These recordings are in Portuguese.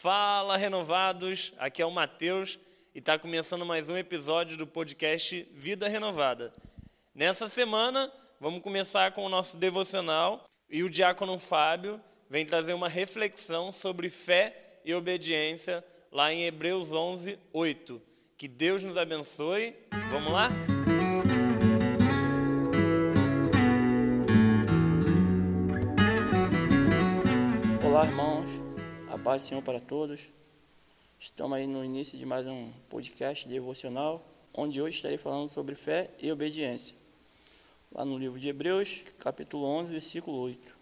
Fala, renovados! Aqui é o Matheus e está começando mais um episódio do podcast Vida Renovada. Nessa semana, vamos começar com o nosso devocional e o diácono Fábio vem trazer uma reflexão sobre fé e obediência lá em Hebreus 11, 8. Que Deus nos abençoe. Vamos lá? Olá, irmãos. Paz do Senhor para todos. Estamos aí no início de mais um podcast devocional, onde hoje estarei falando sobre fé e obediência. Lá no livro de Hebreus, capítulo 11, versículo 8.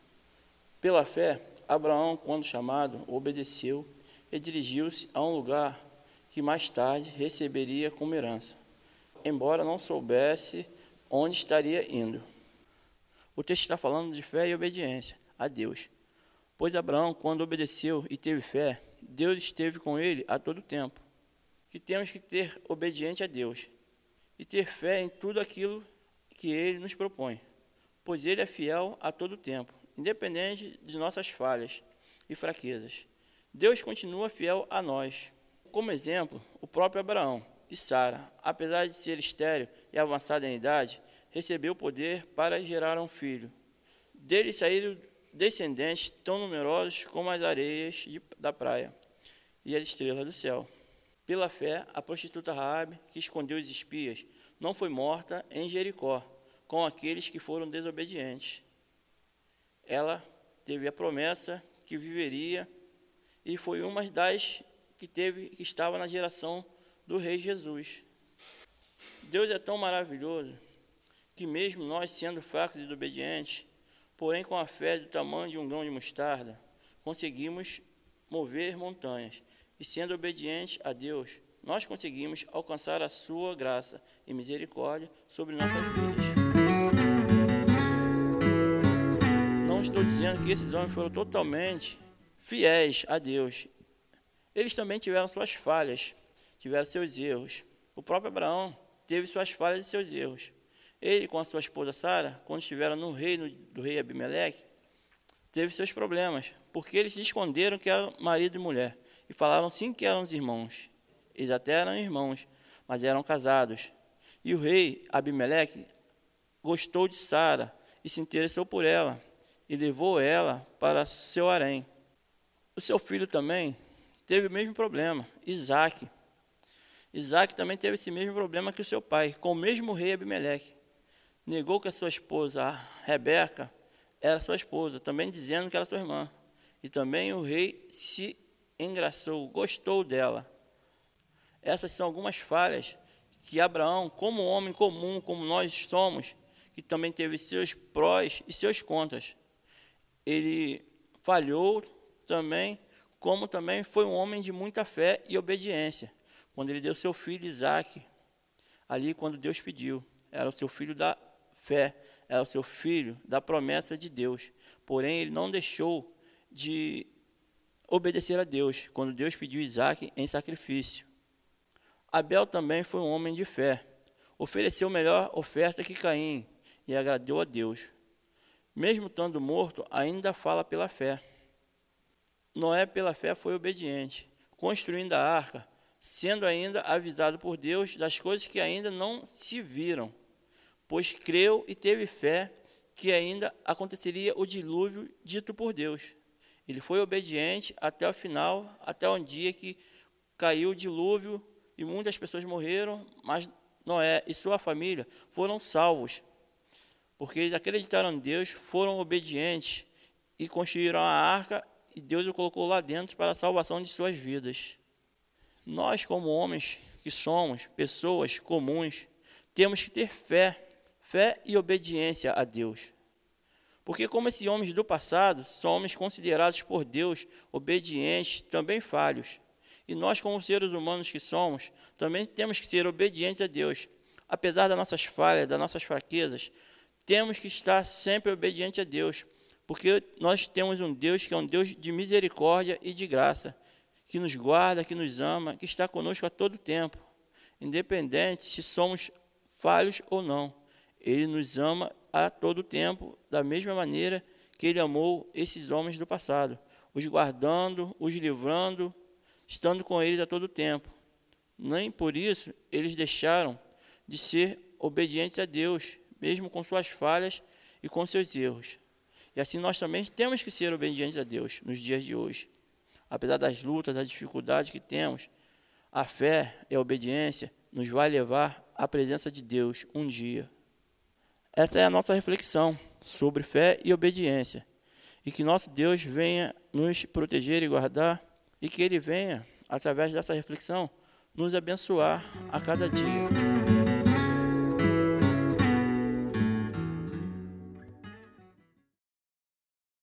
Pela fé, Abraão, quando chamado, obedeceu e dirigiu-se a um lugar que mais tarde receberia como herança, embora não soubesse onde estaria indo. O texto está falando de fé e obediência a Deus. Pois Abraão, quando obedeceu e teve fé, Deus esteve com ele a todo tempo. Que temos que ter obediente a Deus e ter fé em tudo aquilo que ele nos propõe, pois ele é fiel a todo tempo, independente de nossas falhas e fraquezas. Deus continua fiel a nós. Como exemplo, o próprio Abraão e Sara, apesar de ser estéril e avançada em idade, recebeu poder para gerar um filho. Dele saíram descendentes tão numerosos como as areias de, da praia e as estrelas do céu. Pela fé, a prostituta Raabe, que escondeu os espias, não foi morta em Jericó, com aqueles que foram desobedientes. Ela teve a promessa que viveria e foi uma das que teve que estava na geração do rei Jesus. Deus é tão maravilhoso que mesmo nós sendo fracos e desobedientes, porém com a fé do tamanho de um grão de mostarda, conseguimos mover montanhas. E sendo obedientes a Deus, nós conseguimos alcançar a sua graça e misericórdia sobre nossas vidas. Não estou dizendo que esses homens foram totalmente fiéis a Deus. Eles também tiveram suas falhas, tiveram seus erros. O próprio Abraão teve suas falhas e seus erros. Ele, com a sua esposa Sara, quando estiveram no reino do rei Abimeleque, teve seus problemas, porque eles se esconderam que eram marido e mulher, e falaram sim que eram os irmãos. Eles até eram irmãos, mas eram casados. E o rei Abimeleque gostou de Sara e se interessou por ela, e levou ela para seu harém. O seu filho também teve o mesmo problema, Isaac. Isaac também teve esse mesmo problema que o seu pai, com o mesmo rei Abimeleque. Negou que a sua esposa, a Rebeca, era sua esposa, também dizendo que era sua irmã. E também o rei se engraçou, gostou dela. Essas são algumas falhas que Abraão, como homem comum, como nós somos, que também teve seus prós e seus contras. Ele falhou também, como também foi um homem de muita fé e obediência, quando ele deu seu filho Isaac, ali quando Deus pediu. Era o seu filho da fé, era o seu filho da promessa de Deus. Porém, ele não deixou de obedecer a Deus, quando Deus pediu Isaac em sacrifício. Abel também foi um homem de fé. Ofereceu melhor oferta que Caim e agradou a Deus. Mesmo estando morto, ainda fala pela fé. Noé, pela fé, foi obediente, construindo a arca, sendo ainda avisado por Deus das coisas que ainda não se viram, pois creu e teve fé que ainda aconteceria o dilúvio dito por Deus. Ele foi obediente até o final, até um dia que caiu o dilúvio e muitas pessoas morreram, mas Noé e sua família foram salvos, porque eles acreditaram em Deus, foram obedientes e construíram a arca e Deus o colocou lá dentro para a salvação de suas vidas. Nós, como homens que somos, pessoas comuns, temos que ter fé, fé e obediência a Deus. Porque, como esses homens do passado, são homens considerados por Deus obedientes, também falhos. E nós, como seres humanos que somos, também temos que ser obedientes a Deus. Apesar das nossas falhas, das nossas fraquezas, temos que estar sempre obedientes a Deus, porque nós temos um Deus que é um Deus de misericórdia e de graça, que nos guarda, que nos ama, que está conosco a todo tempo, independente se somos falhos ou não. Ele nos ama a todo tempo, da mesma maneira que ele amou esses homens do passado, os guardando, os livrando estando com eles a todo tempo. Nem por isso eles deixaram de ser obedientes a Deus, mesmo com suas falhas e com seus erros. E assim nós também temos que ser obedientes a Deus nos dias de hoje. Apesar das lutas, das dificuldades que temos, a fé e a obediência nos vai levar à presença de Deus um dia. Essa é a nossa reflexão sobre fé e obediência. E que nosso Deus venha nos proteger e guardar, e que Ele venha, através dessa reflexão, nos abençoar a cada dia.